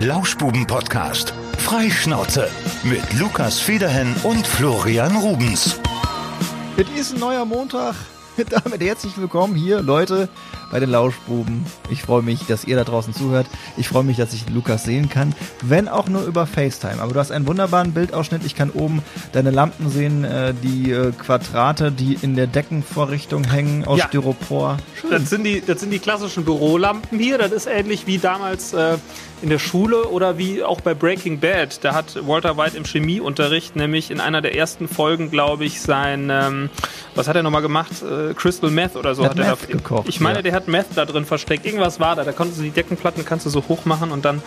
Lauschbuben-Podcast. Freischnauze mit Lukas Federhen und Florian Rubens. Es ist ein neuer Montag. Damit herzlich willkommen hier, Leute, bei den Lauschbuben. Ich freue mich, dass ihr da draußen zuhört. Ich freue mich, dass ich Lukas sehen kann, wenn auch nur über FaceTime. Aber du hast einen wunderbaren Bildausschnitt. Ich kann oben deine Lampen sehen, äh, die äh, Quadrate, die in der Deckenvorrichtung hängen aus Ja. Styropor. Schön. Das sind, die, das sind die klassischen Bürolampen hier. Das ist ähnlich wie damals äh, in der Schule oder wie auch bei Breaking Bad. Da hat Walter White im Chemieunterricht nämlich in einer der ersten Folgen, glaube ich, sein, ähm, was hat er nochmal gemacht? Äh, Crystal Meth oder so Hat hat, er Meth da. gekocht, ich meine, ja. der hat Meth da drin versteckt. Irgendwas war da. Da konntest du die Deckenplatten kannst du so hoch machen und dann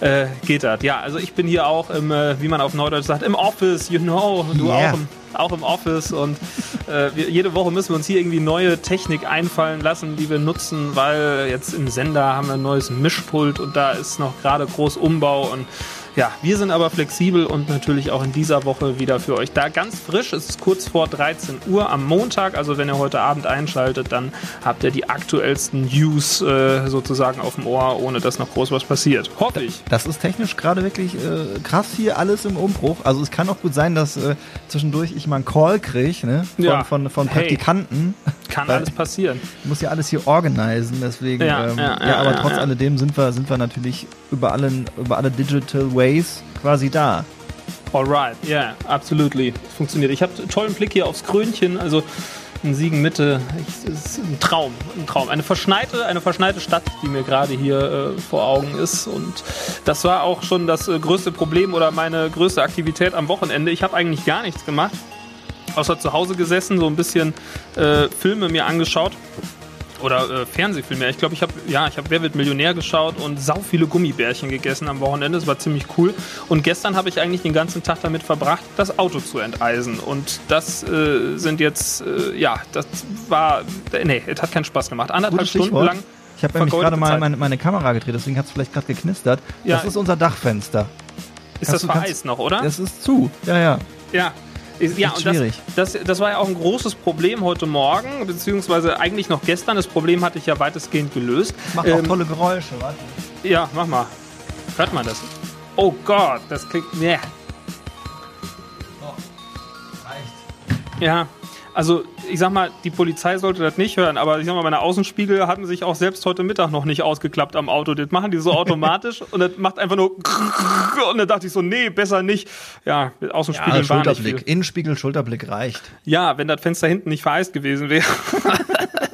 äh, geht das. Ja, also ich bin hier auch im, äh, wie man auf Neudeutsch sagt, im Office, you know. Du Yeah. auch im auch im Office und äh, wir, jede Woche müssen wir uns hier irgendwie neue Technik einfallen lassen, die wir nutzen, weil jetzt im Sender haben wir ein neues Mischpult und da ist noch gerade groß Umbau und ja, wir sind aber flexibel und natürlich auch in dieser Woche wieder für euch da. Ganz frisch, es ist kurz vor 13 Uhr am Montag, also wenn ihr heute Abend einschaltet, dann habt ihr die aktuellsten News äh, sozusagen auf dem Ohr, ohne dass noch groß was passiert. Hoffe ich. Das ist technisch gerade wirklich äh, krass hier alles im Umbruch. Also es kann auch gut sein, dass äh, zwischendurch ich mal einen Call kriege ne? von, Ja. von, von Hey. Kann Weil- alles passieren. Ich muss ja alles hier organisieren, deswegen. Ja, ähm, ja, ja, ja, aber trotz alledem sind wir, sind wir natürlich über, allen, über alle Digital Ways quasi da. Alright, ja, yeah, absolutely. Funktioniert. Ich habe tollen Blick hier aufs Krönchen, also in Siegen Mitte. Ich, es ist ein Traum, ein Traum. Eine verschneite, eine verschneite Stadt, die mir gerade hier äh, vor Augen ist. Und das war auch schon das äh, größte Problem oder meine größte Aktivität am Wochenende. Ich habe eigentlich gar nichts gemacht, außer zu Hause gesessen, so ein bisschen äh, Filme mir angeschaut. Oder äh, Fernsehfilme. Ich glaube, ich habe ja, ich habe Wer wird Millionär geschaut und sau viele Gummibärchen gegessen am Wochenende. Das war ziemlich cool. Und gestern habe ich eigentlich den ganzen Tag damit verbracht, das Auto zu enteisen. Und das äh, sind jetzt, äh, ja, das war, nee, es hat keinen Spaß gemacht. Anderthalb Gutes Stunden Stichwort. lang. Ich habe nämlich gerade mal meine, meine Kamera gedreht, deswegen hat es vielleicht gerade geknistert. Ja. Das ist unser Dachfenster. Ist Kannst das vereist noch, oder? Das ist zu. Ja, ja. Ja. Ist- Ja, und das, schwierig. das, das war ja auch ein großes Problem heute Morgen, beziehungsweise eigentlich noch gestern. Das Problem hatte ich ja weitestgehend gelöst. Macht auch Ähm, tolle Geräusche, warte. Ja, mach mal. Hört man das? Oh Gott, das klingt. Nee. Ja, also ich sag mal, die Polizei sollte das nicht hören, aber ich sag mal, meine Außenspiegel hatten sich auch selbst heute Mittag noch nicht ausgeklappt am Auto. Das machen die so automatisch und das macht einfach nur und dann dachte ich so, nee, besser nicht. Ja, mit Ja, Schulterblick. viel. Innenspiegel, Schulterblick reicht. Ja, wenn das Fenster hinten nicht vereist gewesen wäre.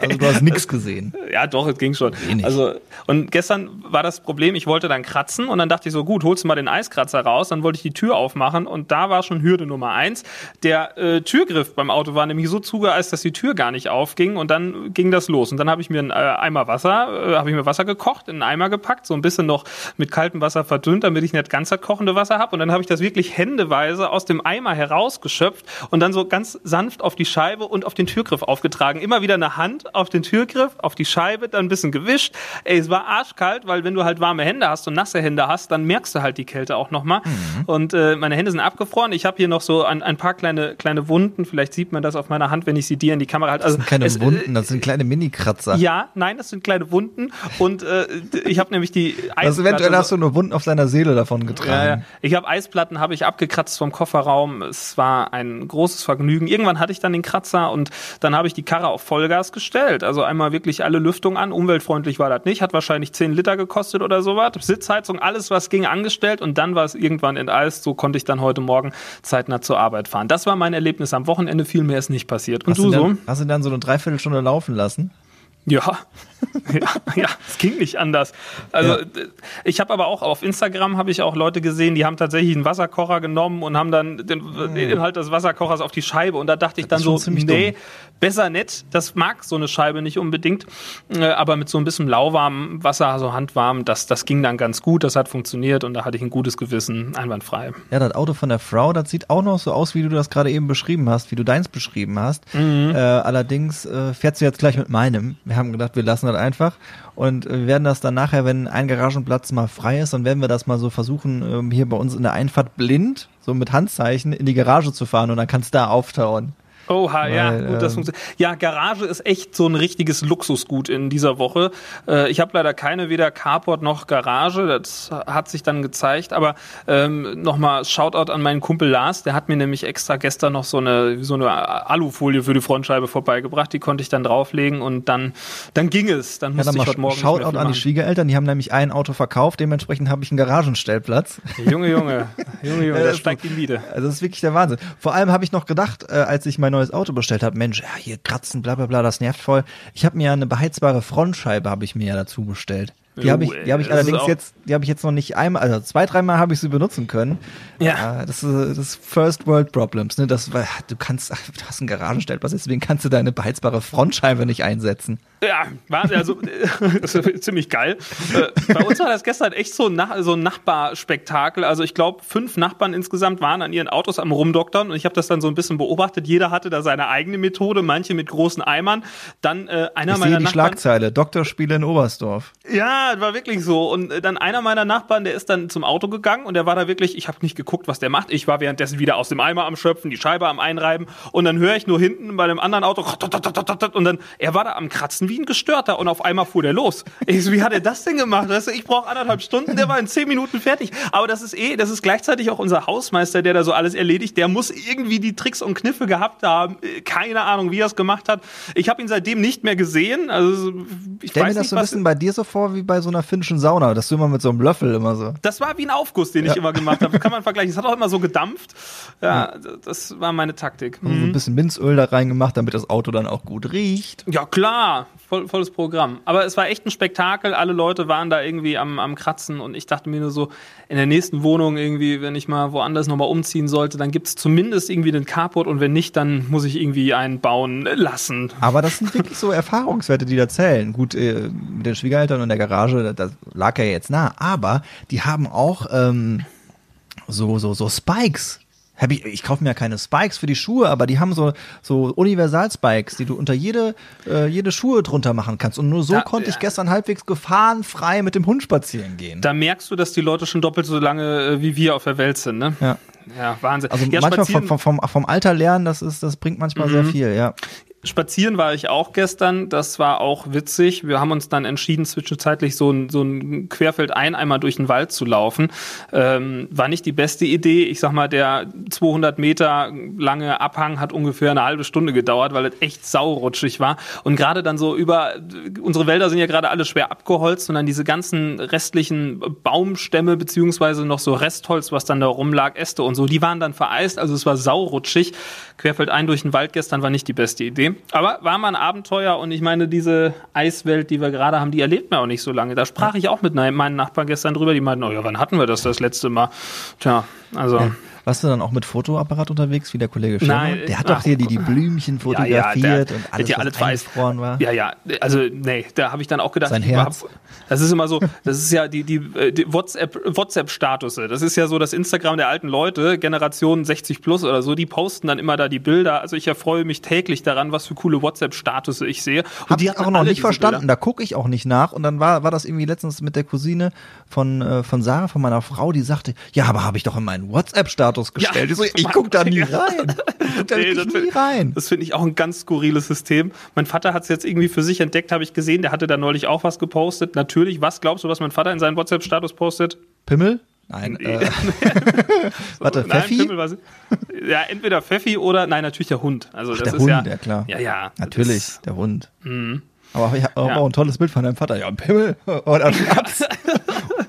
Also du hast nichts gesehen. Ja, doch, es ging schon. Wenig. Also, und gestern war das Problem, ich wollte dann kratzen und dann dachte ich so, gut, holst du mal den Eiskratzer raus, dann wollte ich die Tür aufmachen und da war schon Hürde Nummer eins. Der äh, Türgriff beim Auto war nämlich so zugeeist, dass die Tür gar nicht aufging und dann ging das los. Und dann habe ich mir einen äh, Eimer Wasser, äh, habe ich mir Wasser gekocht, in einen Eimer gepackt, so ein bisschen noch mit kaltem Wasser verdünnt, damit ich nicht ganz das kochende Wasser habe. Und dann habe ich das wirklich händeweise aus dem Eimer herausgeschöpft und dann so ganz sanft auf die Scheibe und auf den Türgriff aufgetragen. Immer wieder eine Hand auf den Türgriff, auf die Scheibe, dann ein bisschen gewischt. Ey, es war arschkalt, weil wenn du halt warme Hände hast und nasse Hände hast, dann merkst du halt die Kälte auch nochmal. Mhm. Und äh, meine Hände sind abgefroren. Ich habe hier noch so ein, ein paar kleine, kleine Wunden. Vielleicht sieht man das auf meiner Hand, wenn ich sie dir in die Kamera halte. Also, Das sind keine es, äh, Wunden, das sind kleine Mini-Kratzer. Ja, nein, das sind kleine Wunden. Und äh, ich habe nämlich die Also eventuell hast du nur Wunden auf seiner Seele davon ja, ja. getragen. Ich habe Eisplatten, habe ich abgekratzt vom Kofferraum. Es war ein großes Vergnügen. Irgendwann hatte ich dann den Kratzer und dann habe ich die Karre auf Vollgas gestellt. Also einmal wirklich alle Lüftung an. Umweltfreundlich war das nicht. Hat wahrscheinlich 10 Liter gekostet oder sowas. Sitzheizung, alles was ging angestellt und dann war es irgendwann enteist. So konnte ich dann heute Morgen zeitnah zur Arbeit fahren. Das war mein Erlebnis am Wochenende. Viel mehr ist nicht passiert. Und Hast du du, so? dann, hast du dann so eine Dreiviertelstunde laufen lassen? Ja. ja, ja, es ging nicht anders. Also Ja. ich habe aber auch auf Instagram habe ich auch Leute gesehen, die haben tatsächlich einen Wasserkocher genommen und haben dann den, den Inhalt des Wasserkochers auf die Scheibe und da dachte ich dann so, nee, dumm. besser nicht. Das mag so eine Scheibe nicht unbedingt, äh, aber mit so ein bisschen lauwarmem Wasser, so handwarm, das das ging dann ganz gut, das hat funktioniert und da hatte ich ein gutes Gewissen, einwandfrei. Ja, das Auto von der Frau, das sieht auch noch so aus, wie du das gerade eben beschrieben hast, wie du deins beschrieben hast. Mhm. Äh, allerdings äh, fährt sie jetzt gleich mit meinem. Wir haben gedacht, wir lassen das einfach. Und wir werden das dann nachher, wenn ein Garagenplatz mal frei ist, dann werden wir das mal so versuchen, ähm, hier bei uns in der Einfahrt blind, so mit Handzeichen, in die Garage zu fahren und dann kannst du da auftauen. Oha, ja, Weil, gut, das ähm, funktioniert. Ja, Garage ist echt so ein richtiges Luxusgut in dieser Woche. Äh, ich habe leider keine, weder Carport noch Garage, das hat sich dann gezeigt, aber ähm, nochmal Shoutout an meinen Kumpel Lars, der hat mir nämlich extra gestern noch so eine, so eine Alufolie für die Frontscheibe vorbeigebracht, die konnte ich dann drauflegen und dann, dann ging es. Dann Ja, musste dann ich heute Morgen Shoutout an die. Schwiegereltern, die haben nämlich ein Auto verkauft, dementsprechend habe ich einen Garagenstellplatz. Junge, Junge, Junge, Junge, Ja, da das steigt die Miete. Also das ist wirklich der Wahnsinn. Vor allem habe ich noch gedacht, äh, als ich mein neues Auto bestellt habe, Mensch, ja, hier kratzen, bla bla bla, das nervt voll. Ich habe mir ja eine beheizbare Frontscheibe habe ich mir ja dazu bestellt. Die habe ich, die habe ich das allerdings jetzt, die habe ich jetzt noch nicht einmal, also zwei, dreimal habe ich sie benutzen können. Ja. Äh, Das ist, das First World Problems, ne? Das, weil du kannst, ach, du hast einen Garagenstellplatz, deswegen kannst du deine beheizbare Frontscheibe nicht einsetzen. Ja, war also das ist ziemlich geil. Äh, Bei uns war das gestern echt so ein, Nach so ein Nachbarspektakel. Also ich glaube, fünf Nachbarn insgesamt waren an ihren Autos am Rumdoktern und ich habe das dann so ein bisschen beobachtet. Jeder hatte da seine eigene Methode, manche mit großen Eimern. Dann äh, einer Ich meiner sehe die Nachbarn. Schlagzeile, Doktorspiele in Oberstdorf. Ja, war wirklich so. Und äh, dann einer meiner Nachbarn, der ist dann zum Auto gegangen und der war da wirklich, ich habe nicht geguckt, was der macht. Ich war währenddessen wieder aus dem Eimer am Schöpfen, die Scheibe am Einreiben und dann höre ich nur hinten bei dem anderen Auto und dann, er war da am Kratzen wie ein Gestörter und auf einmal fuhr der los. Ich so, wie hat er das denn gemacht? Weißt du, ich brauche anderthalb Stunden, der war in zehn Minuten fertig. Aber das ist eh, das ist gleichzeitig auch unser Hausmeister, der da so alles erledigt. Der muss irgendwie die Tricks und Kniffe gehabt haben. Äh, Keine Ahnung, wie er es gemacht hat. Ich habe ihn seitdem nicht mehr gesehen. Also ich Stell mir weiß das nicht, so ein bisschen bei dir so vor wie bei so einer finnischen Sauna, dass du immer mit so einem Löffel immer so. Das war wie ein Aufguss, den ich immer gemacht habe. Kann man vergleichen. Es hat auch immer so gedampft. Ja, das war meine Taktik. So ein bisschen Minzöl da reingemacht, damit das Auto dann auch gut riecht. Ja, klar. Voll, volles Programm. Aber es war echt ein Spektakel. Alle Leute waren da irgendwie am, am Kratzen und ich dachte mir nur so, in der nächsten Wohnung irgendwie, wenn ich mal woanders nochmal umziehen sollte, dann gibt's zumindest irgendwie den Carport und wenn nicht, dann muss ich irgendwie einen bauen lassen. Aber das sind wirklich so Erfahrungswerte, die da zählen. Gut, äh, mit den Schwiegereltern und der Garage, da- das lag ja jetzt nah. Aber die haben auch ähm, so, so, so Spikes. Hab ich ich kaufe mir ja keine Spikes für die Schuhe, aber die haben so, so Universal-Spikes, die du unter jede, äh, jede Schuhe drunter machen kannst. Und nur so Da- konnte ich gestern halbwegs gefahrenfrei mit dem Hund spazieren gehen. Da merkst du, dass die Leute schon doppelt so lange äh, wie wir auf der Welt sind, ne? ja. Ja, Wahnsinn. Also ja, manchmal vom, vom, vom, Alter lernen, das ist, das bringt manchmal sehr Mhm. viel, ja. Spazieren war ich auch gestern, das war auch witzig. Wir haben uns dann entschieden, zwischenzeitlich so ein, so ein Querfeld ein einmal durch den Wald zu laufen. Ähm, war nicht die beste Idee. Ich sag mal, der 200 Meter lange Abhang hat ungefähr eine halbe Stunde gedauert, weil es echt saurutschig war. Und gerade dann so über, unsere Wälder sind ja gerade alle schwer abgeholzt und dann diese ganzen restlichen Baumstämme beziehungsweise noch so Restholz, was dann da rumlag, Äste und so, die waren dann vereist. Also es war saurutschig. Querfeld ein durch den Wald gestern war nicht die beste Idee. Aber war mal ein Abenteuer und ich meine, diese Eiswelt, die wir gerade haben, die erlebt man auch nicht so lange. Da sprach ich auch mit ne- meinen Nachbarn gestern drüber, die meinten, oh ja, wann hatten wir das das letzte Mal? Tja, also. Warst du dann auch mit Fotoapparat unterwegs, wie der Kollege Schirmer? Nein, Der hat doch hier die, die Blümchen Ja, fotografiert ja, der, und alles, ja was alles eingefroren war. Ja, ja, also nee, da habe ich dann auch gedacht, Sein Herz. überhaupt- das ist immer so, das ist ja die, die, äh, die WhatsApp, WhatsApp-Statusse. Das ist ja so das Instagram der alten Leute, Generation 60 plus oder so, die posten dann immer da die Bilder. Also ich erfreue mich täglich daran, was für coole WhatsApp-Statusse ich sehe. Und Hab die ich auch noch nicht verstanden. Bilder. Da gucke ich auch nicht nach. Und dann war, war das irgendwie letztens mit der Cousine von, äh, von Sarah, von meiner Frau, die sagte, ja, aber habe ich doch in meinen WhatsApp-Status gestellt. ich so, ich guck da nie rein. Da Nee, das nie rein. Das finde ich auch ein ganz skurriles System. Mein Vater hat es jetzt irgendwie für sich entdeckt, habe ich gesehen. Der hatte da neulich auch was gepostet. Natürlich, was glaubst du, was mein Vater in seinen WhatsApp-Status postet? Pimmel? Nein. Äh, warte, Nein, Pfeffi? Pimmel Ja, entweder Pfeffi oder, nein, natürlich der Hund. Also das der ist Hund, ja, ja klar. Ja, ja. Natürlich, Das, der Hund. Aber ich habe Ja. auch ein tolles Bild von deinem Vater. Ja, ein Pimmel oder Schnaps.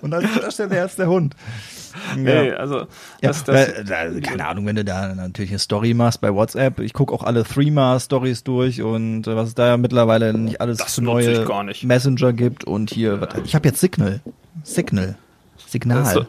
Und dann ist der jetzt der Hund. Nee, also, Ja, das, das, äh, da, keine Ahnung, wenn du da natürlich eine Story machst bei WhatsApp. Ich gucke auch alle Threema-Stories durch und äh, was es da ja mittlerweile nicht alles Das neue nicht. Messenger gibt und hier, was, ich habe jetzt Signal. Signal. Signal. das so-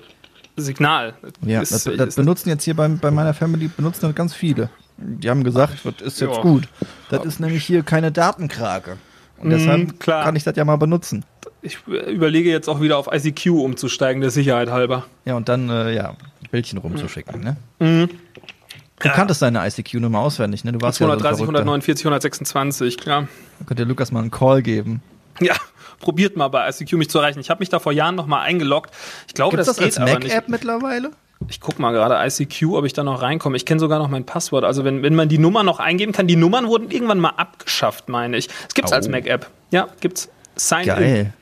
Signal. ja, Ist- das, das ist- benutzen jetzt hier bei, bei meiner Family, benutzen das ganz viele. Die haben gesagt, das ist jetzt Ja. gut. Das ist nämlich hier keine Datenkrake. Und deshalb klar. kann ich das ja mal benutzen. Ich überlege jetzt auch wieder auf ICQ umzusteigen, der Sicherheit halber. Ja, und dann, äh, ja, Bildchen rumzuschicken, ne? Du Ja. kanntest deine ICQ-Nummer auswendig, ne? Du warst ja so ein 230, Verrückter. 149, 126, klar. Da könnte Lukas mal einen Call geben. Ja, probiert mal bei ICQ mich zu erreichen. Ich habe mich da vor Jahren noch mal eingeloggt. Ich glaube, Gibt das, das, als geht nicht. Mac-App mittlerweile? Ich guck mal gerade ICQ, ob ich da noch reinkomme. Ich kenne sogar noch mein Passwort. Also wenn, wenn man die Nummer noch eingeben kann, die Nummern wurden irgendwann mal abgeschafft, meine ich. Es gibt's Oh. als Mac-App. Ja, gibt's. Sign in.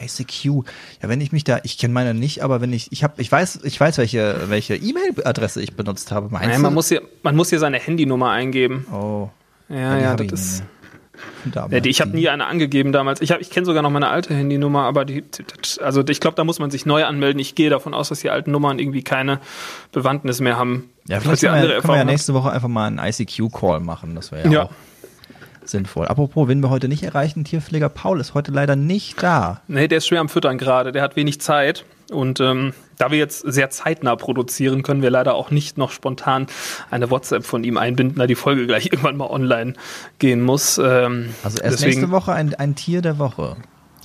ICQ. Ja, wenn ich mich da, ich kenne meine nicht, aber wenn ich, ich habe, ich weiß, ich weiß, welche, welche E-Mail-Adresse ich benutzt habe. Meinst Nein, man muss hier, man muss hier seine Handynummer eingeben. oh, Ja, ja, hab das ich ist. Ja, die, ich habe nie eine angegeben damals. Ich, hab- ich kenne sogar noch meine alte Handynummer, aber die, also ich glaube, da muss man sich neu anmelden. Ich gehe davon aus, dass die alten Nummern irgendwie keine Bewandtnis mehr haben. Ja, vielleicht können wir, können wir ja nächste Woche einfach mal einen ICQ-Call machen. Das wäre ja, Ja. auch sinnvoll. Apropos, wen wir heute nicht erreichen, Tierpfleger Paul ist heute leider nicht da. Nee, der ist schwer am Füttern gerade. Der hat wenig Zeit. Und ähm, da wir jetzt sehr zeitnah produzieren, können wir leider auch nicht noch spontan eine WhatsApp von ihm einbinden, da die Folge gleich irgendwann mal online gehen muss. Ähm, Also erst deswegen, nächste Woche ein, ein Tier der Woche.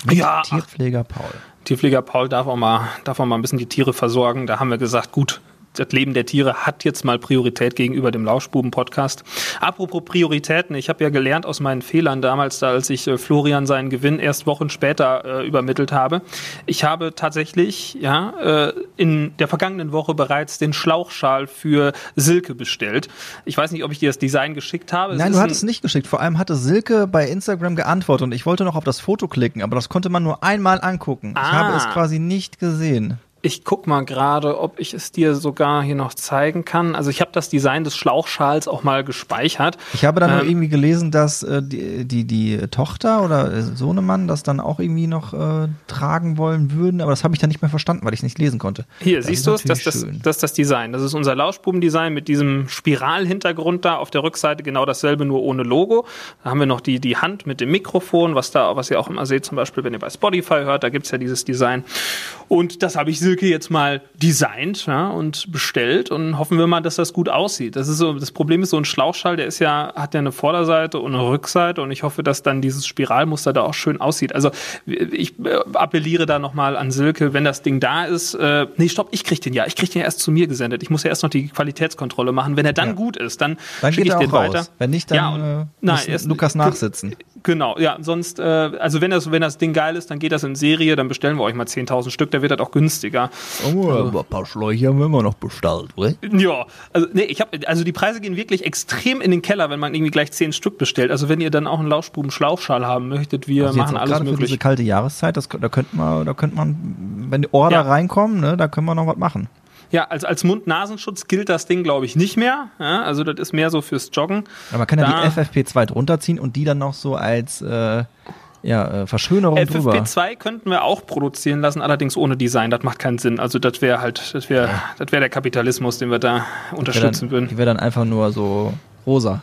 Mit Ja. Tierpfleger Paul. Tierpfleger Paul darf auch, mal, darf auch mal ein bisschen die Tiere versorgen. Da haben wir gesagt, gut, das Leben der Tiere hat jetzt mal Priorität gegenüber dem Lauschbuben-Podcast. Apropos Prioritäten, ich habe ja gelernt aus meinen Fehlern damals, da als ich äh, Florian seinen Gewinn erst Wochen später äh, übermittelt habe. Ich habe tatsächlich ja äh, in der vergangenen Woche bereits den Schlauchschal für Silke bestellt. Ich weiß nicht, ob ich dir das Design geschickt habe. Es Nein, du hattest nicht geschickt. Vor allem hatte Silke bei Instagram geantwortet und ich wollte noch auf das Foto klicken, aber das konnte man nur einmal angucken. Ich Ah. habe es quasi nicht gesehen. Ich guck mal gerade, ob ich es dir sogar hier noch zeigen kann. Also ich habe das Design des Schlauchschals auch mal gespeichert. Ich habe dann nur Ähm, irgendwie gelesen, dass äh, die, die, die Tochter oder äh, Sohnemann das dann auch irgendwie noch äh, tragen wollen würden, aber das habe ich dann nicht mehr verstanden, weil ich es nicht lesen konnte. Hier, Das siehst du es? Das, das, das ist das Design. Das ist unser Lauschbuben-Design mit diesem Spiralhintergrund da. Auf der Rückseite genau dasselbe, nur ohne Logo. Da haben wir noch die, die Hand mit dem Mikrofon, was da, was ihr auch immer seht, zum Beispiel, wenn ihr bei Spotify hört, da gibt's ja dieses Design. Und das habe ich Silke jetzt mal designt ja, und bestellt und hoffen wir mal, dass das gut aussieht. Das ist so, das Problem ist, so ein Schlauchschall, der ist ja, hat ja eine Vorderseite und eine Rückseite und ich hoffe, dass dann dieses Spiralmuster da auch schön aussieht. Also ich äh, appelliere da nochmal an Silke, wenn das Ding da ist, äh, nee, stopp, ich krieg den ja. Ich krieg den ja erst zu mir gesendet. Ich muss ja erst noch die Qualitätskontrolle machen. Wenn er dann gut ist, dann, Dann schicke ich den raus. weiter. Wenn nicht, dann ja, und, äh, nein, muss erst- Lukas nachsitzen. Genau, ja, sonst, äh, also wenn das, wenn das Ding geil ist, dann geht das in Serie, dann bestellen wir euch mal 10.000 Stück, da wird das auch günstiger. Oh, aber ein paar Schläuche haben wir immer noch bestellt, oder? Ja, also nee, ich habe, also die Preise gehen wirklich extrem in den Keller, wenn man irgendwie gleich 10 Stück bestellt. Also wenn ihr dann auch einen Lauschbuben-Schlauchschal haben möchtet, wir Also machen alles gerade für diese möglich. kalte Jahreszeit, das, da könnte man, da könnte man, wenn die Order Ja. reinkommen, ne, da können wir noch was machen. Ja, also als Mund-Nasenschutz gilt das Ding, glaube ich, nicht mehr. Ja, also das ist mehr so fürs Joggen. Aber man kann ja Da- die FFP2 drunter ziehen und die dann noch so als äh, ja, äh, Verschönerung drüber. FFP2 könnten wir auch produzieren lassen, allerdings ohne Design. Das macht keinen Sinn. Also das wäre halt, das wäre, das wäre der Kapitalismus, den wir da wär unterstützen würden. die wäre dann einfach nur so rosa.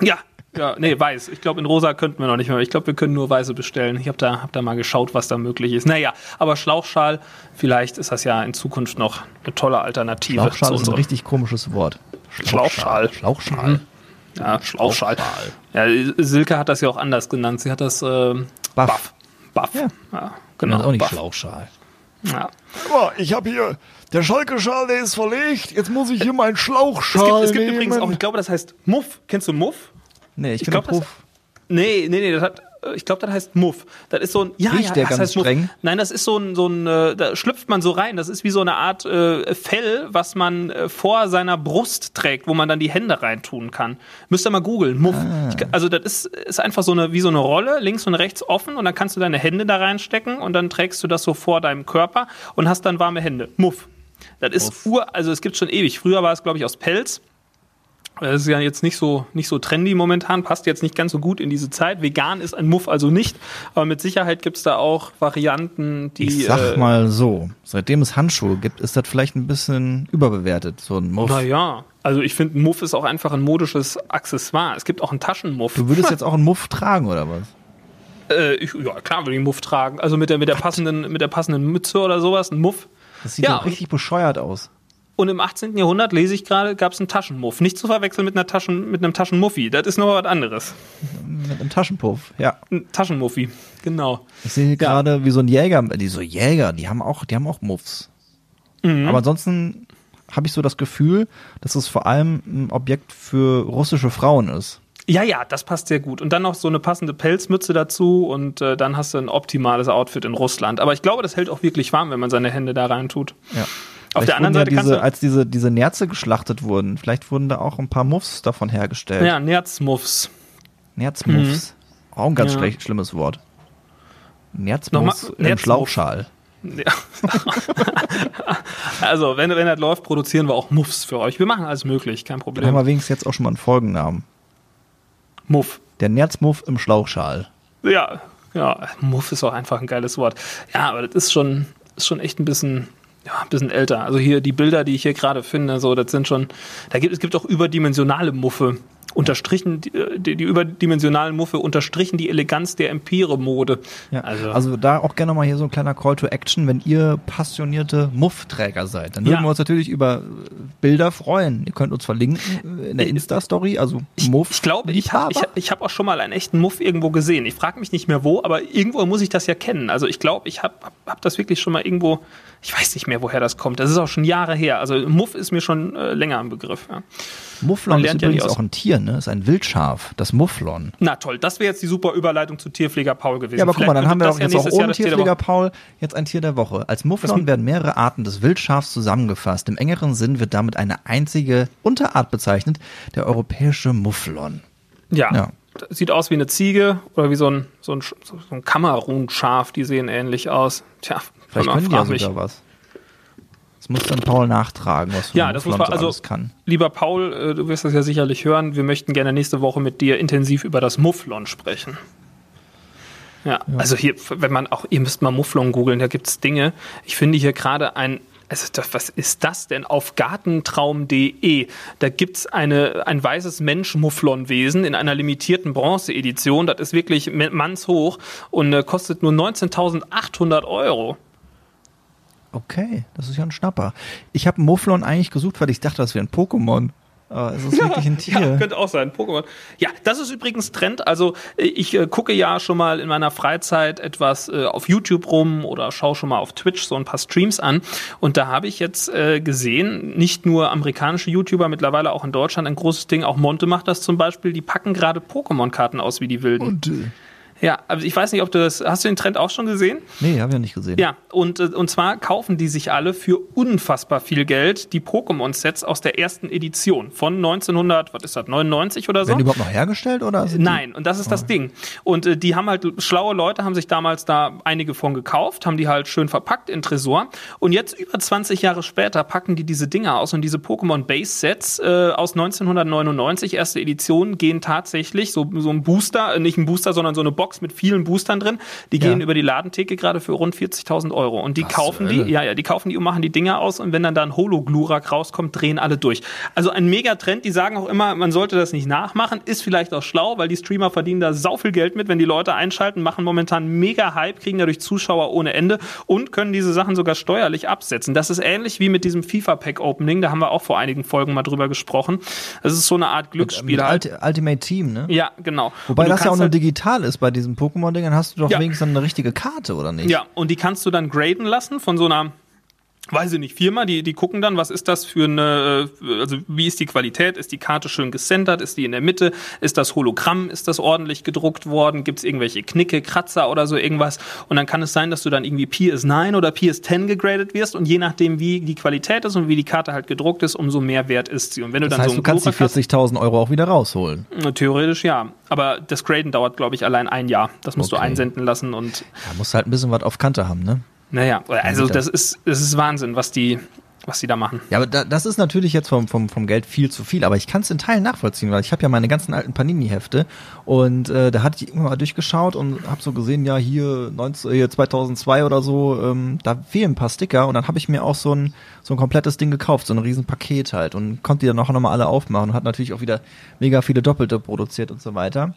Ja, ja, nee, weiß. Ich glaube, in rosa könnten wir noch nicht mehr. Ich glaube, wir können nur weiße bestellen. Ich habe da, hab da mal geschaut, was da möglich ist. Naja, aber Schlauchschal, vielleicht ist das ja in Zukunft noch eine tolle Alternative Schlauchschal zu ist ein richtig komisches Wort. Schlauchschal. Schlauchschal. Mhm. Ja, Schlauchschal. Ja, Silke hat das ja auch anders genannt. Sie hat das ähm, Buff. Buff. Buff. Ja. ja Genau, genau. auch nicht Buff. Schlauchschal. Ja. Oh, ich habe hier, der Schalke-Schal, der ist verlegt. Jetzt muss ich hier meinen Es Schlauchschal gibt, es gibt nehmen. übrigens auch, ich glaube, das heißt Muff. Kennst du Muff? Nee, ich, Ich bin glaub, ein das-. Nee, nee, nee, das hat, ich glaube, das heißt Muff. Das ist so ein, ja, Riecht ja, der das ganz heißt Muff. streng? Nein, das ist so ein, so ein, äh, da schlüpft man so rein. Das ist wie so eine Art äh, Fell, was man äh, vor seiner Brust trägt, wo man dann die Hände reintun kann. Müsst ihr mal googeln, Muff. Ah. Ich, also das ist, ist einfach so eine, wie so eine Rolle, links und rechts offen und dann kannst du deine Hände da reinstecken und dann trägst du das so vor deinem Körper und hast dann warme Hände. Muff. Das ist ur, also es gibt schon ewig. Früher war es, glaube ich, aus Pelz. Das ist ja jetzt nicht so, nicht so trendy momentan, passt jetzt nicht ganz so gut in diese Zeit. Vegan ist ein Muff also nicht, aber mit Sicherheit gibt's da auch Varianten, die. Ich sag äh, mal so, seitdem es Handschuhe gibt, ist das vielleicht ein bisschen überbewertet, so ein Muff. Naja, also ich finde, ein Muff ist auch einfach ein modisches Accessoire. Es gibt auch einen Taschenmuff. Du würdest jetzt auch einen Muff tragen, oder was? äh, ich, ja, klar würde ich einen Muff tragen. Also mit der, mit der passenden, mit der passenden Mütze oder sowas, ein Muff. Das sieht Ja, doch richtig bescheuert aus. Und im 18. Jahrhundert, lese ich gerade, gab es einen Taschenmuff. Nicht zu verwechseln mit einer Taschen, mit einem Taschenmuffi. Das ist noch was anderes. Mit einem Taschenpuff, ja. Ein Taschenmuffi, genau. Ich sehe Ja. gerade, wie so ein Jäger, die so Jäger, die haben auch, die haben auch Muffs. Mhm. Aber ansonsten habe ich so das Gefühl, dass es vor allem ein Objekt für russische Frauen ist. Ja, ja, das passt sehr gut. Und dann noch so eine passende Pelzmütze dazu und äh, dann hast du ein optimales Outfit in Russland. Aber ich glaube, das hält auch wirklich warm, wenn man seine Hände da rein tut. Ja. Auf der anderen ja Seite diese, als diese, diese Nerze geschlachtet wurden, vielleicht wurden da auch ein paar Muffs davon hergestellt. Ja, Nerzmuffs. Nerzmuffs. Auch ein ganz Ja. schlecht, schlimmes Wort. Nerzmuffs im Nerzmuff. Schlauchschal. Ja. also, wenn, wenn das läuft, produzieren wir auch Muffs für euch. Wir machen alles möglich, kein Dann haben Problem. wir wenigstens jetzt auch schon mal einen Folgennamen. Muff. Der Nerzmuff im Schlauchschal. Ja, ja, Muff ist auch einfach ein geiles Wort. Ja, aber das ist schon, ist schon echt ein bisschen, ja, ein bisschen älter. Also hier die Bilder, die ich hier gerade finde, so, das sind schon, da gibt, es gibt auch überdimensionale Muffe. Unterstrichen, die, die, die überdimensionalen Muffe unterstrichen die Eleganz der Empire-Mode. Ja, Also- also, da auch gerne mal hier so ein kleiner Call to Action, wenn ihr passionierte Muffträger seid. Dann würden Ja. wir uns natürlich über äh, Bilder freuen. Ihr könnt uns verlinken äh, in der Insta-Story, also Muff. Ich glaube, ich habe ich, ich hab auch schon mal einen echten Muff irgendwo gesehen. Ich frage mich nicht mehr wo, aber irgendwo muss ich das ja kennen. Also ich glaube, ich habe hab, hab das wirklich schon mal irgendwo, ich weiß nicht mehr, woher das kommt. Das ist auch schon Jahre her. Also Muff ist mir schon äh, länger im Begriff. Ja. Mufflon ist ja übrigens aus. auch ein Tier, ne? Ist ein Wildschaf, das Mufflon. Na toll, das wäre jetzt die super Überleitung zu Tierpfleger Paul gewesen. Ja, aber guck mal, dann haben wir doch jetzt ja auch ohne Tierpfleger. Paul jetzt ein Tier der Woche. Als Mufflon werden mehrere Arten des Wildschafs zusammengefasst. Im engeren Sinn wird damit eine einzige Unterart bezeichnet, der europäische Mufflon. Ja. Ja. Sieht aus wie eine Ziege oder wie so ein, so ein, so ein Kamerunschaf, die sehen ähnlich aus. Tja, Vielleicht können die ja sogar was. Muss dann Paul nachtragen, was Ja, das muss man, so also, alles kann. lieber Paul, äh, du wirst das ja sicherlich hören, wir möchten gerne nächste Woche mit dir intensiv über das Mufflon sprechen. Ja, also hier, wenn man auch, ihr müsst mal Mufflon googeln, da gibt's Dinge. Ich finde hier gerade ein, also das, was ist das denn? Auf gartentraum.de, da gibt's eine, ein weißes Mensch-Mufflon-Wesen in einer limitierten Bronze-Edition. Das ist wirklich mannshoch und äh, kostet nur 19.800 Euro. Okay, das ist ja ein Schnapper. Ich habe Mufflon eigentlich gesucht, weil ich dachte, das wäre ein Pokémon. Aber es ist wirklich ein Ja, Tier. könnte auch sein, Pokémon. Ja, das ist übrigens Trend. Also äh, ich äh, gucke ja schon mal in meiner Freizeit etwas äh, auf YouTube rum oder schaue schon mal auf Twitch so ein paar Streams an. Und da habe ich jetzt äh, gesehen, nicht nur amerikanische YouTuber, mittlerweile auch in Deutschland ein großes Ding, auch Monte macht das zum Beispiel, die packen gerade Pokémon-Karten aus wie die Wilden. Und, äh, ja, also ich weiß nicht, ob du das, hast du den Trend auch schon gesehen? nee, habe ich ja nicht gesehen. Ja, und, äh, und zwar kaufen die sich alle für unfassbar viel Geld die Pokémon-Sets aus der ersten Edition von 1900, was ist das, 99 oder so? Werden die überhaupt noch hergestellt oder? Nein, und das ist das Ding. Und äh, die haben halt, schlaue Leute haben sich damals da einige von gekauft, haben die halt schön verpackt in Tresor. Und jetzt über 20 Jahre später packen die diese Dinger aus und diese Pokémon Base Sets äh, aus 1999, erste Edition, gehen tatsächlich so, so ein Booster, äh, nicht ein Booster, sondern so eine Box mit vielen Boostern drin. Die Ja. gehen über die Ladentheke gerade für rund 40.000 Euro. Und die Was kaufen die, ja, ja, die kaufen die und machen die Dinger aus. Und wenn dann da ein Holo-Glurak rauskommt, drehen alle durch. Also ein Megatrend. Die sagen auch immer, man sollte das nicht nachmachen. Ist vielleicht auch schlau, weil die Streamer verdienen da sau viel Geld mit, wenn die Leute einschalten, machen momentan mega Hype, kriegen dadurch Zuschauer ohne Ende und können diese Sachen sogar steuerlich absetzen. Das ist ähnlich wie mit diesem FIFA-Pack-Opening. Da haben wir auch vor einigen Folgen mal drüber gesprochen. Das ist so eine Art Glücksspiel Mit halt. Ulti- Ultimate Team, ne? Ja, genau. Wobei das ja auch nur halt- digital ist bei diesen Pokémon-Dingern, hast du doch Ja. wenigstens eine richtige Karte, oder nicht? Ja, und die kannst du dann graden lassen von so einer, weiß ich nicht, Firma, die, die gucken dann, was ist das für eine, äh, also wie ist die Qualität, ist die Karte schön gesendert, ist die in der Mitte, ist das Hologramm, ist das ordentlich gedruckt worden, gibt es irgendwelche Knicke, Kratzer oder so irgendwas und dann kann es sein, dass du dann irgendwie PS9 oder PS10 gegradet wirst und je nachdem, wie die Qualität ist und wie die Karte halt gedruckt ist, umso mehr wert ist sie. Und wenn du Das dann heißt, so du einen kannst die Glurak hast- 40.000 Euro auch wieder rausholen. Theoretisch ja. Aber das Graden dauert, glaube ich, allein ein Jahr. Das musst Okay. du einsenden lassen und Da musst du halt ein bisschen was auf Kante haben, ne? Naja, also das ist, das ist Wahnsinn, was die, was die da machen. Ja, aber da, das ist natürlich jetzt vom, vom, vom Geld viel zu viel, aber ich kann es in Teilen nachvollziehen, weil ich habe ja meine ganzen alten Panini-Hefte und äh, da hatte ich immer mal durchgeschaut und habe so gesehen, ja, hier, 19, hier 2002 oder so, ähm, da fehlen ein paar Sticker und dann habe ich mir auch so ein, so ein komplettes Ding gekauft, so ein riesen Paket halt und konnte die dann auch nochmal alle aufmachen und hat natürlich auch wieder mega viele Doppelte produziert und so weiter.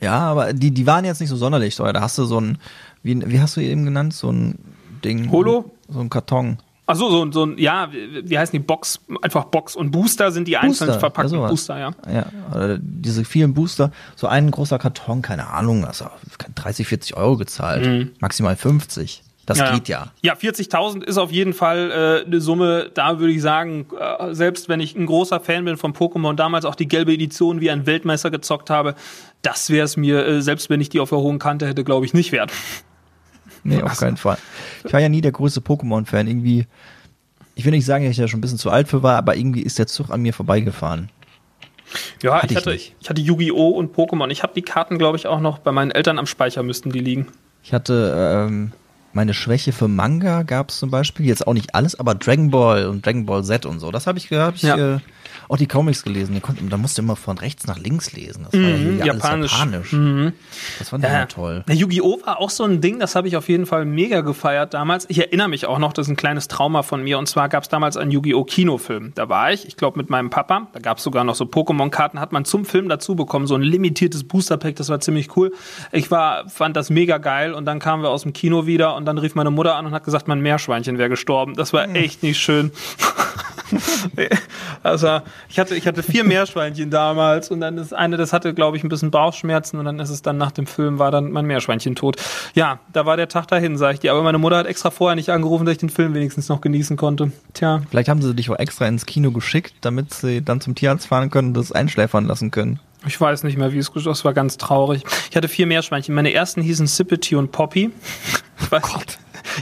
Ja, aber die, die waren jetzt nicht so sonderlich teuer. Da hast du so ein, wie, wie hast du eben genannt, so ein Ding. Holo? So ein Karton. Ach so, so, ein- so ein, ja, wie, heißen die Box? Einfach Box und Booster sind die einzeln Booster, verpackten ja. Booster, ja. Ja, oder diese vielen Booster, so ein großer Karton, keine Ahnung, also 30, 40 Euro gezahlt, maximal 50. Das ja, geht ja. Ja, 40.000 ist auf jeden Fall äh, eine Summe, da würde ich sagen, äh, selbst wenn ich ein großer Fan bin von Pokémon, damals auch die gelbe Edition wie ein Weltmeister gezockt habe, das wäre es mir, äh, selbst wenn ich die auf der hohen Kante hätte, glaube ich, nicht wert. Nee, auf keinen Fall. Ich war ja nie der größte Pokémon-Fan. Irgendwie, Ich will nicht sagen, dass ich da schon ein bisschen zu alt für war, aber irgendwie ist der Zug an mir vorbeigefahren. Ja, Hatte ich ich hatte, nicht. ich hatte Yu-Gi-Oh! und Pokémon. Ich habe die Karten, glaube ich, auch noch bei meinen Eltern am Speicher müssten die liegen. Ich hatte ähm, meine Schwäche für Manga gab es zum Beispiel, jetzt auch nicht alles, aber Dragon Ball und Dragon Ball Z und so. Das habe ich, hab ich Ja. äh, auch die Comics gelesen. Die konnten, da musste immer von rechts nach links lesen. Das war ja Mhm, alles japanisch. japanisch. Das fand ich Ja, immer toll. Ja, Yu-Gi-Oh! war auch so ein Ding, das habe ich auf jeden Fall mega gefeiert damals. Ich erinnere mich auch noch, das ist ein kleines Trauma von mir. Und zwar gab es damals einen Yu-Gi-Oh! Kinofilm. Da war ich, ich glaube, mit meinem Papa. Da gab es sogar noch so Pokémon-Karten, hat man zum Film dazu bekommen, so ein limitiertes Booster-Pack, das war ziemlich cool. Ich war, fand das mega geil und dann kamen wir aus dem Kino wieder und dann rief meine Mutter an und hat gesagt, mein Meerschweinchen wäre gestorben. Das war echt nicht schön. Also ich hatte, ich hatte vier Meerschweinchen damals und dann ist eine, das hatte, glaube ich, ein bisschen Bauchschmerzen und dann ist es dann nach dem Film, war dann mein Meerschweinchen tot. Ja, da war der Tag dahin, sag ich dir. Aber meine Mutter hat extra vorher nicht angerufen, dass ich den Film wenigstens noch genießen konnte. Tja. Vielleicht haben sie dich auch extra ins Kino geschickt, damit sie dann zum Tierarzt fahren können und das einschläfern lassen können. Ich weiß nicht mehr, wie es das war ganz traurig. Ich hatte vier Meerschweinchen. Meine ersten hießen Sippety und Poppy. Ich weiß,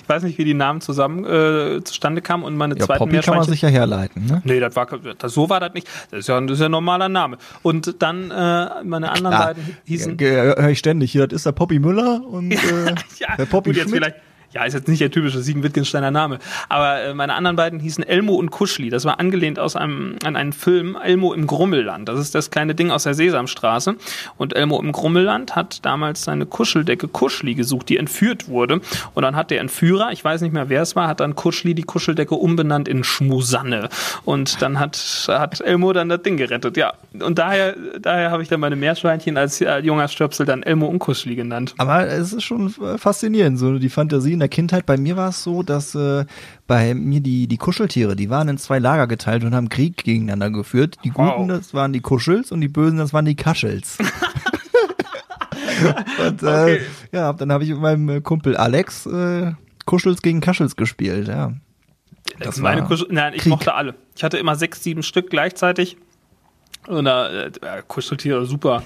ich weiß nicht, wie die Namen zusammen äh, zustande kamen und meine Ja, zweiten Poppy kann man Meerschweinchen. sich ja herleiten, ne? Nee, das war das, so war das nicht. Das ist ja, das ist ja ein normaler Name. Und dann äh, meine anderen Ah, beiden hießen ja, höre ich ständig. Hier, das ist der Poppy Müller und äh, ja, der Poppy gut, jetzt Schmidt. vielleicht. Ja, ist jetzt nicht der typische Siegen-Wittgensteiner Name. Aber äh, meine anderen beiden hießen Elmo und Kuschli. Das war angelehnt aus einem, an einen Film, Elmo im Grummelland. Das ist das kleine Ding aus der Sesamstraße. Und Elmo im Grummelland hat damals seine Kuscheldecke Kuschli gesucht, die entführt wurde. Und dann hat der Entführer, ich weiß nicht mehr wer es war, hat dann Kuschli die Kuscheldecke umbenannt in Schmusanne. Und dann hat, hat Elmo dann das Ding gerettet. Ja, und daher, daher habe ich dann meine Meerschweinchen als junger Stöpsel dann Elmo und Kuschli genannt. Aber es ist schon äh, faszinierend, so die Fantasie in der Kindheit. Bei mir war es so, dass äh, bei mir die, die Kuscheltiere, die waren in zwei Lager geteilt und haben Krieg gegeneinander geführt. Die Wow. Guten, das waren die Kuschels und die Bösen, das waren die Kaschels. und äh, Okay. ja, dann habe ich mit meinem Kumpel Alex äh, Kuschels gegen Kaschels gespielt, ja. Das meine war Kuschel Nein, ich Krieg. mochte alle. Ich hatte immer sechs, sieben Stück gleichzeitig. Und da, äh, Kuscheltiere, super.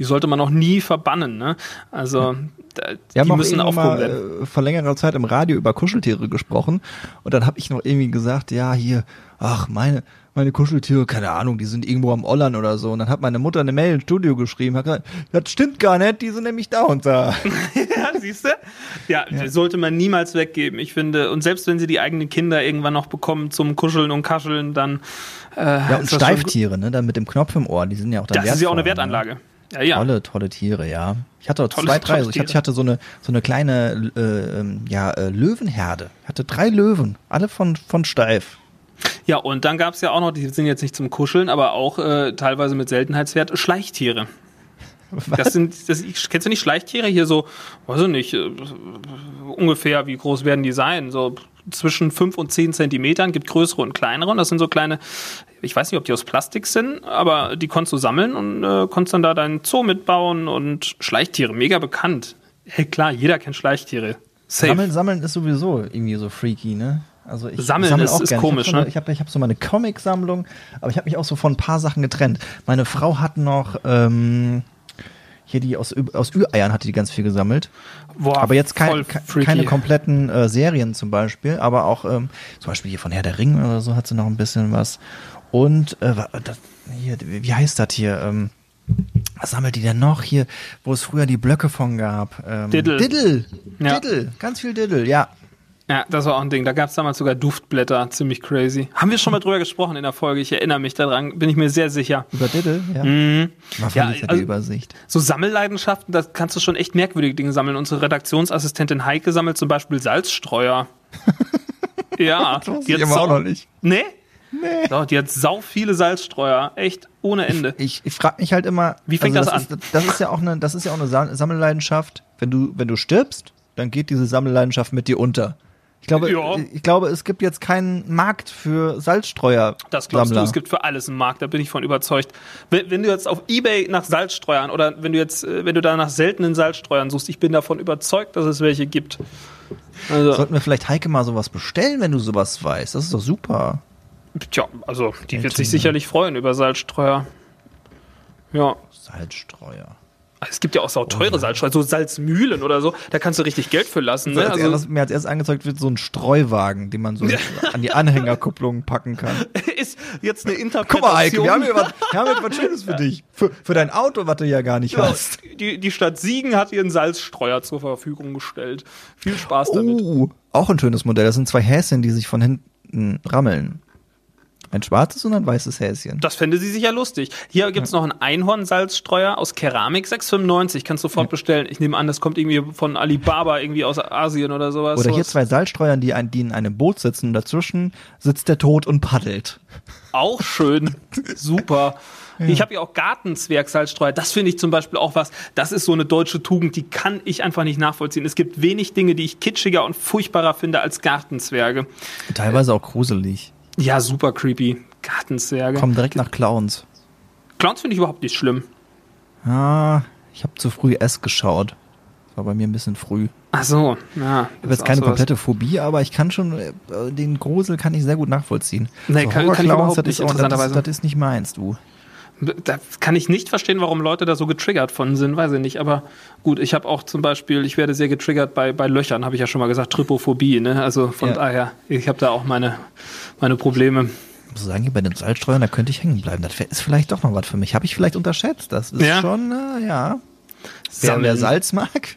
Die sollte man auch nie verbannen, ne? Also, da, die müssen aufgehoben werden. äh, vor längerer Zeit im Radio über Kuscheltiere gesprochen und dann habe ich noch irgendwie gesagt, ja hier, ach meine meine Kuscheltiere, keine Ahnung, die sind irgendwo am Ollern oder so. Und dann hat meine Mutter eine Mail ins Studio geschrieben, hat gesagt, das stimmt gar nicht, die sind nämlich da und da. Ja, siehst du? Ja, die sollte man niemals weggeben. Ich finde, und selbst wenn sie die eigenen Kinder irgendwann noch bekommen zum Kuscheln und Kascheln, dann. Äh, Ja, und Steiftiere, ne, dann mit dem Knopf im Ohr, die sind ja auch dann Das ist ja auch eine wertvoll, Wertanlage. Ja, Ne? Ja. Tolle, tolle Tiere, ja. Ich hatte Tolle- zwei, drei. Also ich, hatte, ich hatte so eine so eine kleine äh, ähm, ja, äh, Löwenherde. Ich hatte drei Löwen, alle von von Steif. Ja, und dann gab's ja auch noch, die sind jetzt nicht zum Kuscheln, aber auch äh, teilweise mit Seltenheitswert, Schleichtiere. Das sind, das, kennst du nicht Schleichtiere hier so, weiß ich nicht, äh, ungefähr, wie groß werden die sein? So zwischen 5 und 10 Zentimetern, gibt größere und kleinere. Und das sind so kleine, ich weiß nicht, ob die aus Plastik sind, aber die konntest du sammeln und äh, konntest dann da deinen Zoo mitbauen und Schleichtiere, mega bekannt. Hey, klar, jeder kennt Schleichtiere. Safe. Sammeln, sammeln ist sowieso irgendwie so freaky, ne? Also ich Sammeln sammle ist- ist komisch, ich habe so, ne? ich hab, ich hab so meine Comic-Sammlung, aber ich habe mich auch so von ein paar Sachen getrennt. Meine Frau hat noch ähm, hier die aus, aus Ü-Eiern hatte die ganz viel gesammelt. Boah, aber jetzt kein, ke- keine kompletten äh, Serien zum Beispiel, aber auch ähm, zum Beispiel hier von Herr der Ringe oder so hat sie noch ein bisschen was. Und äh, das, hier, wie heißt das hier? Ähm, was sammelt die denn noch hier, wo es früher die Blöcke von gab? Ähm, Diddle. Diddle. Ja. Diddle. Ganz viel Diddle, ja. Ja, das war auch ein Ding. Da gab es damals sogar Duftblätter, ziemlich crazy. Haben wir schon mal drüber gesprochen in der Folge? Ich erinnere mich daran, bin ich mir sehr sicher. Über Diddle, ja. Mhm. Ja, verliert ja, also- die Übersicht. So Sammelleidenschaften, da kannst du schon echt merkwürdige Dinge sammeln. Unsere Redaktionsassistentin Heike sammelt zum Beispiel Salzstreuer. ja, die hat sau- nicht. Nee? Nee. Doch, die hat sau viele Salzstreuer. Echt ohne Ende. Ich, ich frage mich halt immer, Wie fängt also das Ist, das ist ja auch eine, das ist ja auch eine Sam- Sammelleidenschaft. Wenn du, wenn du stirbst, dann geht diese Sammelleidenschaft mit dir unter. Ich glaube, Ja. ich glaube, es gibt jetzt keinen Markt für Salzstreuer. Das glaubst du, es gibt für alles einen Markt, da bin ich von überzeugt. Wenn, wenn du jetzt auf Ebay nach Salzstreuern oder wenn du jetzt, äh, wenn du da nach seltenen Salzstreuern suchst, ich bin davon überzeugt, dass es welche gibt. Also, Sollten wir vielleicht Heike mal sowas bestellen, wenn du sowas weißt? Das ist doch super. tja, also die wird Seltene. sich sicherlich freuen über Salzstreuer. Ja, Salzstreuer. Es gibt ja auch sau teure Salzstreuer, so Salzmühlen oder so. Da kannst du richtig Geld für lassen. Ne? Als Also, was mir als erstes angezeigt wird, so ein Streuwagen, den man so an die Anhängerkupplung packen kann. ist jetzt eine Guck Interpretation. mal, Heike, wir haben hier was, wir haben hier was Schönes für dich. Für, für dein Auto, was du ja gar nicht Ja, hast. die, die Stadt Siegen hat ihren Salzstreuer zur Verfügung gestellt. Viel Spaß damit. Oh, auch ein schönes Modell. Das sind zwei Häschen, die sich von hinten rammeln. Ein schwarzes und ein weißes Häschen. Das fände sie sicher lustig. Hier gibt's noch einen Einhorn-Salzstreuer aus Keramik, 6,95. Kannst du sofort bestellen. Ich nehme an, das kommt irgendwie von Alibaba, irgendwie aus Asien oder sowas. Oder hier zwei Salzstreuern, die, ein, die in einem Boot sitzen und dazwischen sitzt der Tod und paddelt. Auch schön. Super. Ich habe ja auch Gartenzwerg-Salzstreuer. Das finde ich zum Beispiel auch was. Das ist so eine deutsche Tugend, die kann ich einfach nicht nachvollziehen. Es gibt wenig Dinge, die ich kitschiger und furchtbarer finde als Gartenzwerge. Teilweise auch gruselig. Ja, super creepy. Gartenzwerge. Kommen direkt nach Clowns. Clowns finde ich überhaupt nicht schlimm. Ah, ich habe zu früh S geschaut. Das war bei mir ein bisschen früh. Ach so, ja. Ich habe jetzt keine komplette Phobie, aber ich kann schon, äh, den Grusel kann ich sehr gut nachvollziehen. Nee, kann- kann ich überhaupt das nicht, das, ist, das ist nicht meins, du. Da kann ich nicht verstehen, warum Leute da so getriggert von sind, weiß ich nicht. Aber gut, ich habe auch zum Beispiel, ich werde sehr getriggert bei, bei Löchern, habe ich ja schon mal gesagt, Trypophobie. Ne? Also von Ja. daher, ich habe da auch meine, meine Probleme. Ich muss sagen, bei den Salzstreuern, da könnte ich hängen bleiben. Das ist vielleicht doch noch was für mich. Habe ich vielleicht unterschätzt. Das ist Ja. schon, äh, ja. Wer, wer Salz mag,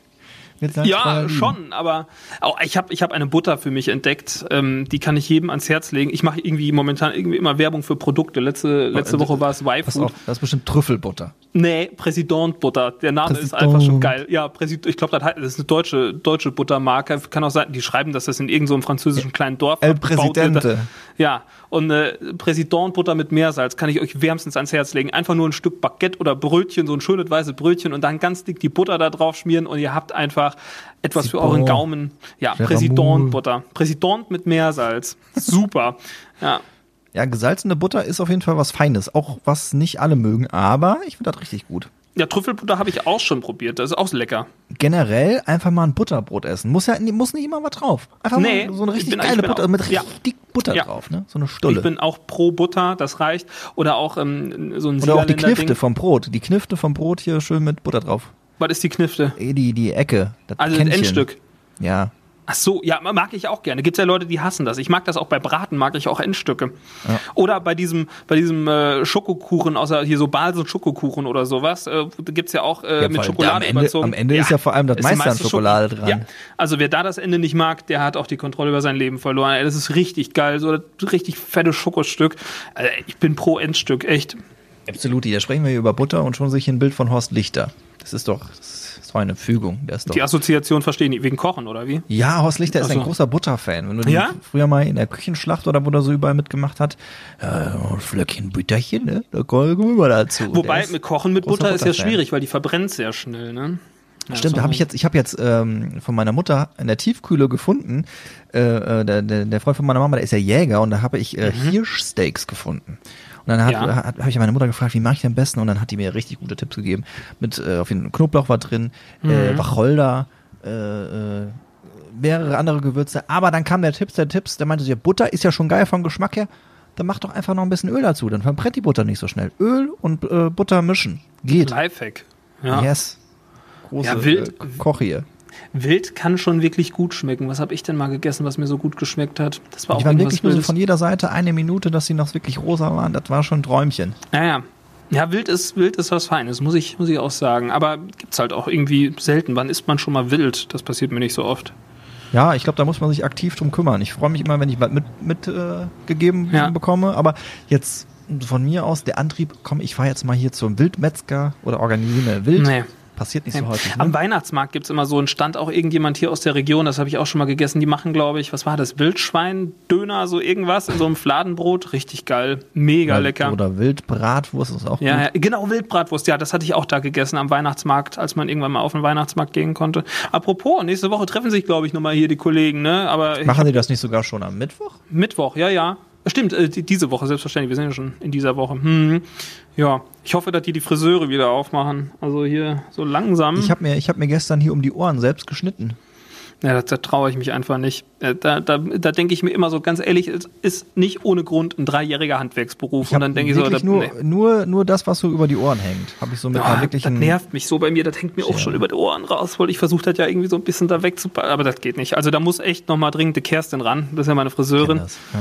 Salzstreuer Ja, schon, aber auch, ich habe ich hab eine Butter für mich entdeckt, ähm, die kann ich jedem ans Herz legen. Ich mache irgendwie momentan irgendwie immer Werbung für Produkte. Letzte, letzte Woche war es auf, das ist bestimmt Trüffelbutter. Nee, Präsident Butter. Der Name ist Präsident. einfach schon geil. Ja, Präsident, ich glaube, das, ist eine deutsche, deutsche Buttermarke. Kann auch sein, die schreiben, dass das in irgendeinem französischen kleinen Dorf El. Presidente. Ja, und äh, Präsident Butter mit Meersalz kann ich euch wärmstens ans Herz legen. Einfach nur ein Stück Baguette oder Brötchen, so ein schönes weißes Brötchen und dann ganz dick die Butter da drauf schmieren und ihr habt einfach etwas für Zitron. euren Gaumen. Ja, Präsident. Butter. Präsident mit Meersalz. Super. Ja. Ja, gesalzene Butter ist auf jeden Fall was Feines. Auch was nicht alle mögen, aber ich finde das richtig gut. Ja, Trüffelbutter habe ich auch schon probiert. Das ist auch lecker. Generell einfach mal ein Butterbrot essen. Muss ja muss nicht immer was drauf. Einfach Nee, mal so eine ich richtig bin- geile Butter auch- mit ja. richtig Butter Ja. drauf, ne? So eine Stulle. Ich bin auch pro Butter, das reicht. Oder auch ähm, so ein Oder auch die Knifte Ding. vom Brot. Die Knifte vom Brot hier schön mit Butter drauf. Was ist die Knifte? Eh, die, die Ecke. Das Also das Kännchen. Endstück. Ja. Ach so, ja, mag ich auch gerne. Gibt's ja Leute, die hassen das. Ich mag das auch bei Braten, mag ich auch Endstücke. Oder bei diesem, bei diesem äh, Schokokuchen, außer hier so Balsen Schokokuchen oder sowas, äh, gibt's ja auch äh, Ja, mit Schokolade am Ende- überzogen. am Ende ist ja vor allem das meiste an Schokolade Schoko- dran. Ja, also wer da das Ende nicht mag, der hat auch die Kontrolle über sein Leben verloren. Ey, das ist richtig geil, so richtig fette Schokostück. Also, ich bin pro Endstück, echt. Absolut. Da sprechen wir hier über Butter und schon sehe ich hier ein Bild von Horst Lichter. Das ist doch, das doch eine Fügung. Der ist doch Die Assoziation verstehen die wegen Kochen, oder wie? Ja, Horst Lichter ist Ach ein so. großer Butterfan. Wenn du den Ja? früher mal in der Küchenschlacht oder wo der so überall mitgemacht hat, äh, Flöckchen Butterchen, ne? Da kommen wir mal dazu. Wobei mit Kochen mit Butter ist ja schwierig, weil die verbrennt sehr schnell, ne? Ja, Stimmt, so. da habe ich jetzt, ich habe jetzt ähm, von meiner Mutter in der Tiefkühle gefunden. Äh, äh, der, der, der Freund von meiner Mama, der ist ja Jäger und da habe ich äh, Hirschsteaks gefunden. Und dann hat. Ja. habe ich meine Mutter gefragt, wie mache ich den am besten? Und dann hat die mir richtig gute Tipps gegeben. Mit äh, auf jeden Fall Knoblauch war drin, Mhm. äh, Wacholder, äh, äh, mehrere andere Gewürze. Aber dann kam der Tipps, der Tipps, der meinte ja, Butter ist ja schon geil vom Geschmack her. Dann mach doch einfach noch ein bisschen Öl dazu. Dann verbrennt die Butter nicht so schnell. Öl und äh, Butter mischen. Geht. Lifehack. Ja. Yes. Große Ja, wild- äh, Koch hier. Wild kann schon wirklich gut schmecken. Was habe ich denn mal gegessen, was mir so gut geschmeckt hat? Das war Die auch waren wirklich nur so von jeder Seite eine Minute, dass sie noch wirklich rosa waren. Das war schon ein Träumchen. Ja, ja. Ja, wild ist, wild ist was Feines, muss ich, muss ich auch sagen. Aber gibt's halt auch irgendwie selten. Wann isst man schon mal wild? Das passiert mir nicht so oft. Ja, ich glaube, da muss man sich aktiv drum kümmern. Ich freue mich immer, wenn ich was mit, mit äh, gegeben Ja. bekomme. Aber jetzt von mir aus der Antrieb, komm, ich fahre jetzt mal hier zum Wildmetzger oder organisiere mir Wild. Nee. Passiert nicht so häufig. Am Ne? Weihnachtsmarkt gibt's immer so einen Stand, auch irgendjemand hier aus der Region, das habe ich auch schon mal gegessen. Die machen, glaube ich, was war das? Wildschwein, Döner, so irgendwas in so einem Fladenbrot. Richtig geil. Mega lecker. Oder Wildbratwurst ist auch Ja, ja, gut. genau, Wildbratwurst. Ja, das hatte ich auch da gegessen am Weihnachtsmarkt, als man irgendwann mal auf den Weihnachtsmarkt gehen konnte. Apropos, nächste Woche treffen sich, glaube ich, nochmal hier die Kollegen, ne? Aber Machen die das nicht sogar schon am Mittwoch? Mittwoch, ja, ja. Stimmt, äh, die- diese Woche, selbstverständlich. Wir sind ja schon in dieser Woche. Hm. Ja, ich hoffe, dass die die Friseure wieder aufmachen. Also hier so langsam. Ich habe mir, ich hab mir gestern hier um die Ohren selbst geschnitten. Ja, da, traue ich mich einfach nicht. Äh, Da, da, da denke ich mir immer so, ganz ehrlich, es ist nicht ohne Grund ein dreijähriger Handwerksberuf. Und dann denke ich so, wirklich da, nur, nee. nur, nur das, was so über die Ohren hängt, habe ich so mit Ja, einer wirklichen. das nervt mich so bei mir, das hängt mir auch schon über die Ohren raus, weil ich versucht hat ja irgendwie so ein bisschen da wegzupacken, aber das geht nicht. Also da muss echt nochmal dringend die Kerstin ran, das ist ja meine Friseurin. Das, ja.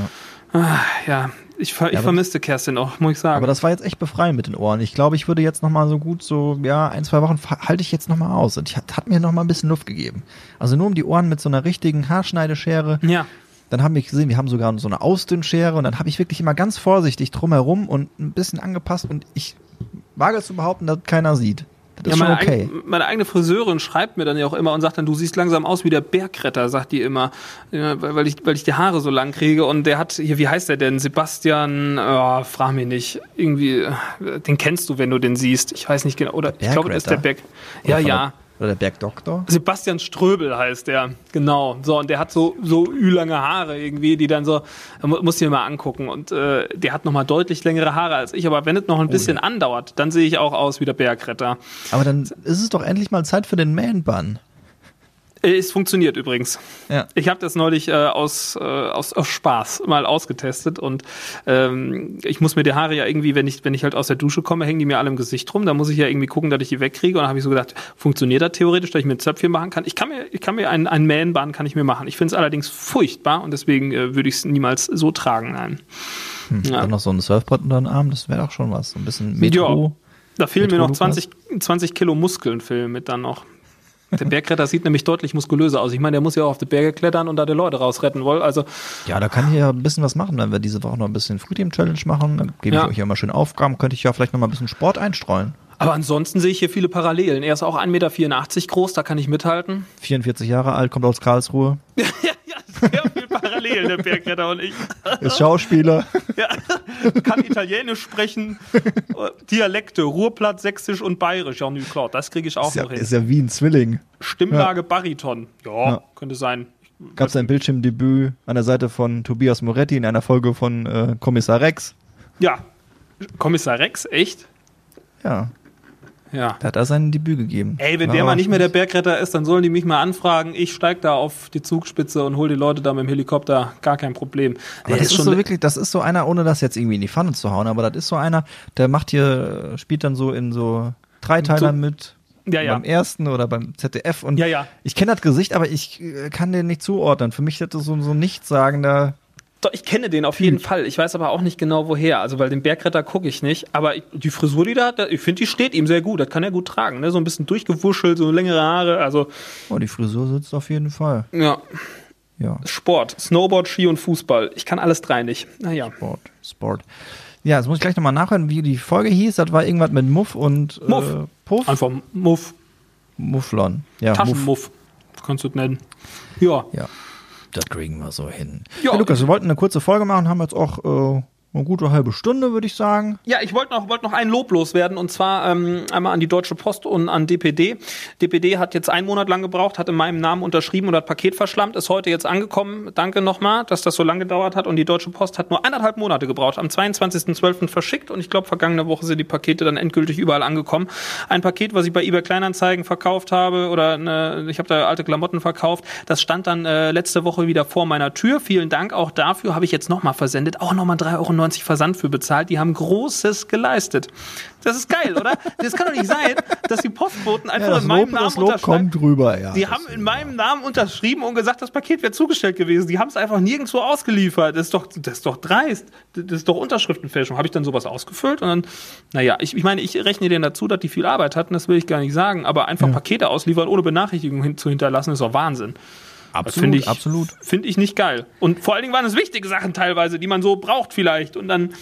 Ah, ja, ich, ver ich vermisste Kerstin auch, muss ich sagen. Aber das war jetzt echt befreiend mit den Ohren. Ich glaube, ich würde jetzt noch mal so gut so, ja, ein, zwei Wochen halte ich jetzt noch mal aus. Und ich hat, hat mir noch mal ein bisschen Luft gegeben. Also nur um die Ohren mit so einer richtigen Haarschneideschere. ja, Dann haben wir gesehen, wir haben sogar so eine Ausdünnschere und dann habe ich wirklich immer ganz vorsichtig drumherum und ein bisschen angepasst und ich wage es zu behaupten, dass keiner sieht. Das ja ist schon meine, okay. eig- meine eigene Friseurin schreibt mir dann ja auch immer und sagt dann, du siehst langsam aus wie der Bergretter, sagt die immer, ja, weil, ich, weil ich die Haare so lang kriege. Und der hat, hier, wie heißt der denn, Sebastian, oh, frag mich nicht, irgendwie, äh, den kennst du, wenn du den siehst, ich weiß nicht genau, oder ich glaube, das ist der Berg, ja, ja. Der, oder der Bergdoktor. Sebastian Ströbel heißt der, genau. So, und der hat so, so ülange Haare irgendwie, die dann so, mu- muss ich mir mal angucken. Und äh, der hat nochmal deutlich längere Haare als ich, aber wenn es noch ein bisschen andauert, dann sehe ich auch aus wie der Bergretter. Aber dann ist es doch endlich mal Zeit für den Man-Bun. Äh, Es funktioniert übrigens. Ja. Ich habe das neulich äh, aus, äh, aus, aus Spaß mal ausgetestet und ähm, ich muss mir die Haare ja irgendwie, wenn ich, wenn ich halt aus der Dusche komme, hängen die mir alle im Gesicht rum. Da muss ich ja irgendwie gucken, dass ich die wegkriege. Und dann habe ich so gedacht, funktioniert das theoretisch, dass ich mir ein Zöpfchen machen kann? Ich kann mir, ich kann mir einen, einen Man-Bun kann ich mir machen. Ich finde es allerdings furchtbar und deswegen äh, würde ich es niemals so tragen. Nein. Ja. Dann noch so ein Surfbrett unter den Arm, das wäre doch schon was. So ein bisschen Metro. Da fehlen mir Metro noch Lukas? 20, 20 Kilo Muskeln fehlen mit dann noch. Der Bergretter sieht nämlich deutlich muskulöser aus. Ich meine, der muss ja auch auf die Berge klettern und da die Leute rausretten wollen. Also Ja, da kann ich ja ein bisschen was machen, wenn wir diese Woche noch ein bisschen Frühteam-Challenge machen. Dann gebe Ja. ich euch ja mal schön Aufgaben. Könnte ich ja vielleicht noch mal ein bisschen Sport einstreuen. Aber ansonsten sehe ich hier viele Parallelen. Er ist auch 1,84 Meter groß, da kann ich mithalten. 44 Jahre alt, kommt aus Karlsruhe, sehr viel Parallelen, der Bergretter und ich. ist Schauspieler. Ja, kann Italienisch sprechen, Dialekte, Ruhrplatt, Sächsisch und Bayerisch. Ja, nü, klar, das kriege ich auch ist, ja, noch hin. ist ja wie ein Zwilling. Stimmlage Bariton. Ja, Ja. könnte sein. Gab es ein Bildschirmdebüt an der Seite von Tobias Moretti in einer Folge von äh, Kommissar Rex. Ja, Kommissar Rex, echt? Ja, Ja. da hat er sein Debüt gegeben. Ey, wenn War der mal nicht mehr der Bergretter ist, dann sollen die mich mal anfragen. Ich steig da auf die Zugspitze und hol die Leute da mit dem Helikopter. Gar kein Problem. Aber das ist so wirklich, das ist so einer, ohne das jetzt irgendwie in die Pfanne zu hauen, aber das ist so einer, der macht hier, spielt dann so in so Dreiteilern So- mit. Ja, ja. Beim ersten oder beim ZDF und Ja, ja. ich kenne das Gesicht, aber ich äh, kann den nicht zuordnen. Für mich ist das so, so ein nichtssagender. Doch, ich kenne den auf jeden Fall. Ich weiß aber auch nicht genau woher. Also, weil den Bergretter gucke ich nicht. Aber die Frisur, die da hat, ich finde, die steht ihm sehr gut. Das kann er gut tragen. Ne? So ein bisschen durchgewuschelt, so längere Haare. Also, Oh, die Frisur sitzt auf jeden Fall. ja. Ja, Sport, Snowboard, Ski und Fußball. Ich kann alles drei nicht. Naja. Sport, Sport. Ja, jetzt muss ich gleich nochmal nachhören, wie die Folge hieß. Das war irgendwas mit Muff und Muff. Äh, Puff. Einfach Muff, Mufflon. Ja, Muff. Taschenmuff. Kannst du es nennen. Ja. Ja, das kriegen wir so hin. Ja. Ja, Lukas, wir wollten eine kurze Folge machen, haben jetzt auch äh, eine gute halbe Stunde, würde ich sagen. Ja, ich wollte noch, wollt noch einen Lob loswerden und zwar ähm, einmal an die Deutsche Post und an DPD. DPD hat jetzt einen Monat lang gebraucht, hat in meinem Namen unterschrieben und hat Paket verschlammt, ist heute jetzt angekommen. Danke nochmal, dass das so lange gedauert hat und die Deutsche Post hat nur eineinhalb Monate gebraucht. Am 22.12. verschickt und ich glaube, vergangene Woche sind die Pakete dann endgültig überall angekommen. Ein Paket, was ich bei eBay Kleinanzeigen verkauft habe oder eine, ich habe da alte Klamotten verkauft, das stand dann äh, letzte Woche wieder vor meiner Tür. Vielen Dank auch dafür, habe ich jetzt nochmal versendet, auch nochmal 3,90 Euro Versand für bezahlt. Die haben Großes geleistet. Das ist geil, oder? Das kann doch nicht sein, dass die Postboten einfach Ja, in meinem Lob, Namen das Lob unterschreiben. kommt rüber, ja. Die haben in meinem Namen unterschrieben und gesagt, das Paket wäre zugestellt gewesen. Die haben es einfach nirgendwo ausgeliefert. Das ist doch, das ist doch dreist. Das ist doch Unterschriftenfälschung. Habe ich dann sowas ausgefüllt und dann, naja, ich, ich meine, ich rechne denen dazu, dass die viel Arbeit hatten, das will ich gar nicht sagen, aber einfach Pakete ausliefern, ohne Benachrichtigung hin, zu hinterlassen, ist doch Wahnsinn. Absolut, finde ich, absolut. Finde ich nicht geil. Und vor allen Dingen waren es wichtige Sachen teilweise, die man so braucht vielleicht. Und dann,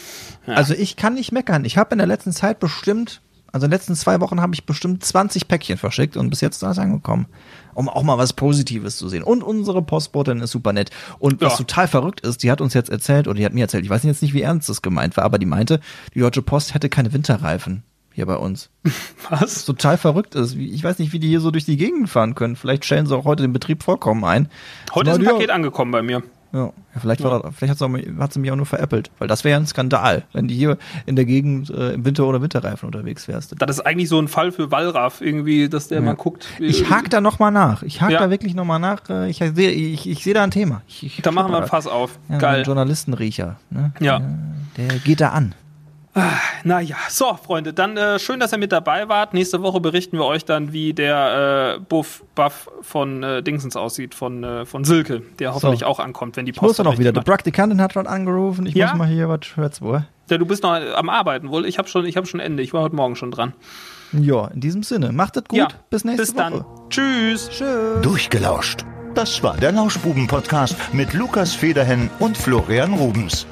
Also ich kann nicht meckern. Ich habe in der letzten Zeit bestimmt, also in den letzten zwei Wochen habe ich bestimmt 20 Päckchen verschickt und bis jetzt ist alles angekommen. Um auch mal was Positives zu sehen. Und unsere Postbotin ist super nett. Und was Ja. total verrückt ist, die hat uns jetzt erzählt, oder die hat mir erzählt, ich weiß jetzt nicht, wie ernst das gemeint war, aber die meinte, die Deutsche Post hätte keine Winterreifen hier bei uns. was? total verrückt ist. Ich weiß nicht, wie die hier so durch die Gegend fahren können. Vielleicht stellen sie auch heute den Betrieb vollkommen ein. Heute ist ein ja, Paket angekommen bei mir. Ja, ja vielleicht das, vielleicht auch, hat sie mich auch nur veräppelt, weil das wäre ja ein Skandal, wenn die hier in der Gegend äh, im Winter- oder Winterreifen unterwegs wärst. Das ist eigentlich so ein Fall für Wallraff irgendwie, dass der mal guckt. Ich hake da noch mal nach. Ich hake Ja. da wirklich noch mal nach. Äh, Ich sehe ich, ich sehe da ein Thema. Ich, ich Da machen wir ein schnuppere. Fass auf. Ja, Geil. Ein Journalistenriecher. Ne? Ja. Der geht da an. Naja, so, Freunde, dann äh, schön, dass ihr mit dabei wart. Nächste Woche berichten wir euch dann, wie der äh, Buff, Buff von äh, Dingsens aussieht, von, äh, von Silke, der hoffentlich auch ankommt, wenn die Ich muss Post doch noch wieder. Die. Praktikantin hat schon angerufen. Ich Ja? muss mal hier was hört's wohl. Ja, du bist noch am Arbeiten wohl. Ich habe schon, ich hab schon Ende. Ich war heute Morgen schon dran. Ja, in diesem Sinne. Macht es gut. ja, Bis nächste bis dann. Woche. Tschüss. Tschüss. Durchgelauscht. Das war der Lauschbuben-Podcast mit Lukas Federhen und Florian Rubens.